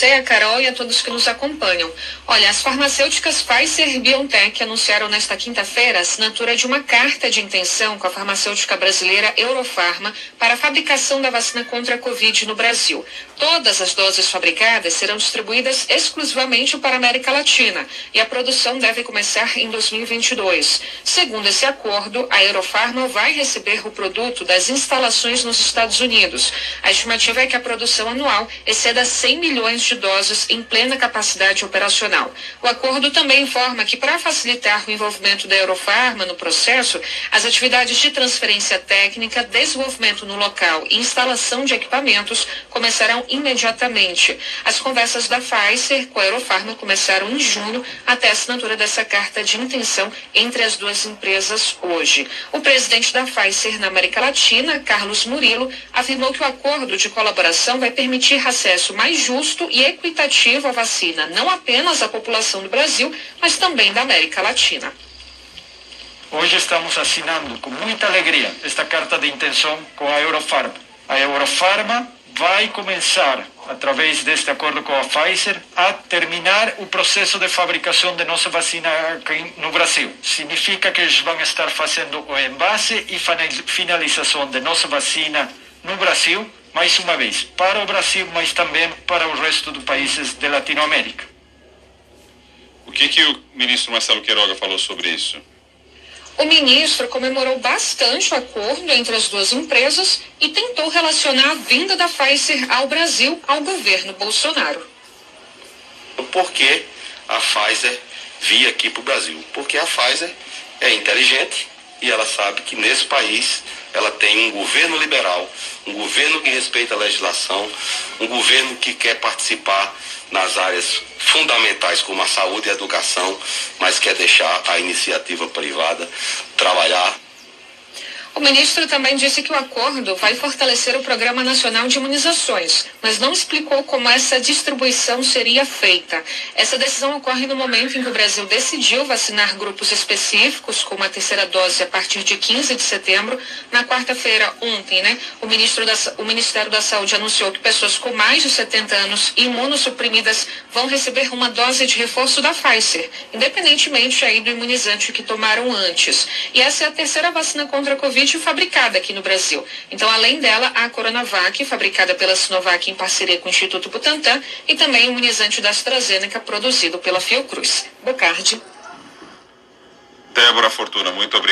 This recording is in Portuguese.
você, a Carol e a todos que nos acompanham. Olha, as farmacêuticas Pfizer e BioNTech anunciaram nesta quinta-feira a assinatura de uma carta de intenção com a farmacêutica brasileira Eurofarma para a fabricação da vacina contra a Covid no Brasil. Todas as doses fabricadas serão distribuídas exclusivamente para a América Latina e a produção deve começar em 2022. Segundo esse acordo, a Eurofarma vai receber o produto das instalações nos Estados Unidos. A estimativa é que a produção anual exceda 100 milhões de doses em plena capacidade operacional. O acordo também informa que, para facilitar o envolvimento da Eurofarma no processo, as atividades de transferência técnica, desenvolvimento no local e instalação de equipamentos começarão imediatamente. As conversas da Pfizer com a Eurofarma começaram em junho até a assinatura dessa carta de intenção entre as duas empresas hoje. O presidente da Pfizer na América Latina, Carlos Murilo, afirmou que o acordo de colaboração vai permitir acesso mais justo e equitativo à vacina, não apenas à população do Brasil, mas também da América Latina. Hoje estamos assinando com muita alegria esta carta de intenção com a Eurofarma. A Eurofarma vai começar, através deste acordo com a Pfizer, a terminar o processo de fabricação de nossa vacina aqui no Brasil. Significa que eles vão estar fazendo o envase e finalização de nossa vacina no Brasil, mais uma vez, para o Brasil, mas também para o resto dos países de Latinoamérica. O que, que o ministro Marcelo Queiroga falou sobre isso? O ministro comemorou bastante o acordo entre as duas empresas e tentou relacionar a vinda da Pfizer ao Brasil ao governo Bolsonaro. Por que a Pfizer vir aqui para o Brasil? Porque a Pfizer é inteligente e ela sabe que nesse país ela tem um governo liberal, um governo que respeita a legislação, um governo que quer participar nas áreas fundamentais como a saúde e a educação, mas quer deixar a iniciativa privada trabalhar o ministro também disse que o acordo vai fortalecer o Programa Nacional de Imunizações, mas não explicou como essa distribuição seria feita. Essa decisão ocorre no momento em que o Brasil decidiu vacinar grupos específicos com uma terceira dose a partir de 15 de setembro. Na quarta-feira, ontem, né, o, ministro da, o Ministério da Saúde anunciou que pessoas com mais de 70 anos e imunossuprimidas vão receber uma dose de reforço da Pfizer, independentemente aí do imunizante que tomaram antes. E essa é a terceira vacina contra a Covid Fabricada aqui no Brasil. Então, além dela, a Coronavac, fabricada pela Sinovac em parceria com o Instituto Butantan, e também o imunizante da AstraZeneca, produzido pela Fiocruz. Bocardi. Débora Fortuna, muito obrigado.